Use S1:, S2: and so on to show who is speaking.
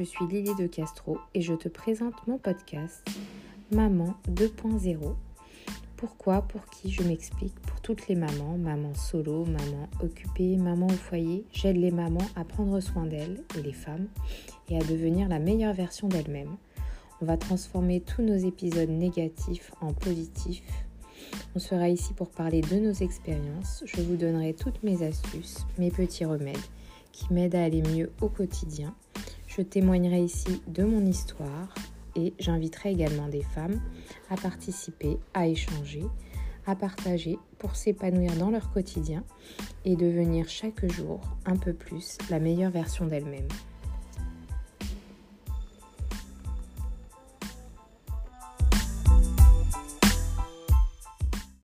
S1: Je suis Lily de Castro et je te présente mon podcast Maman 2.0. Pourquoi? Pour qui Je m'explique. Pour toutes les mamans, maman solo, maman occupée, maman au foyer, j'aide les mamans à prendre soin d'elles et les femmes et à devenir la meilleure version d'elles-mêmes. On va transformer tous nos épisodes négatifs en positifs. On sera ici pour parler de nos expériences. Je vous donnerai toutes mes astuces, mes petits remèdes qui m'aident à aller mieux au quotidien je témoignerai ici de mon histoire et j'inviterai également des femmes à participer, à échanger, à partager pour s'épanouir dans leur quotidien et devenir chaque jour un peu plus la meilleure version d'elles-mêmes.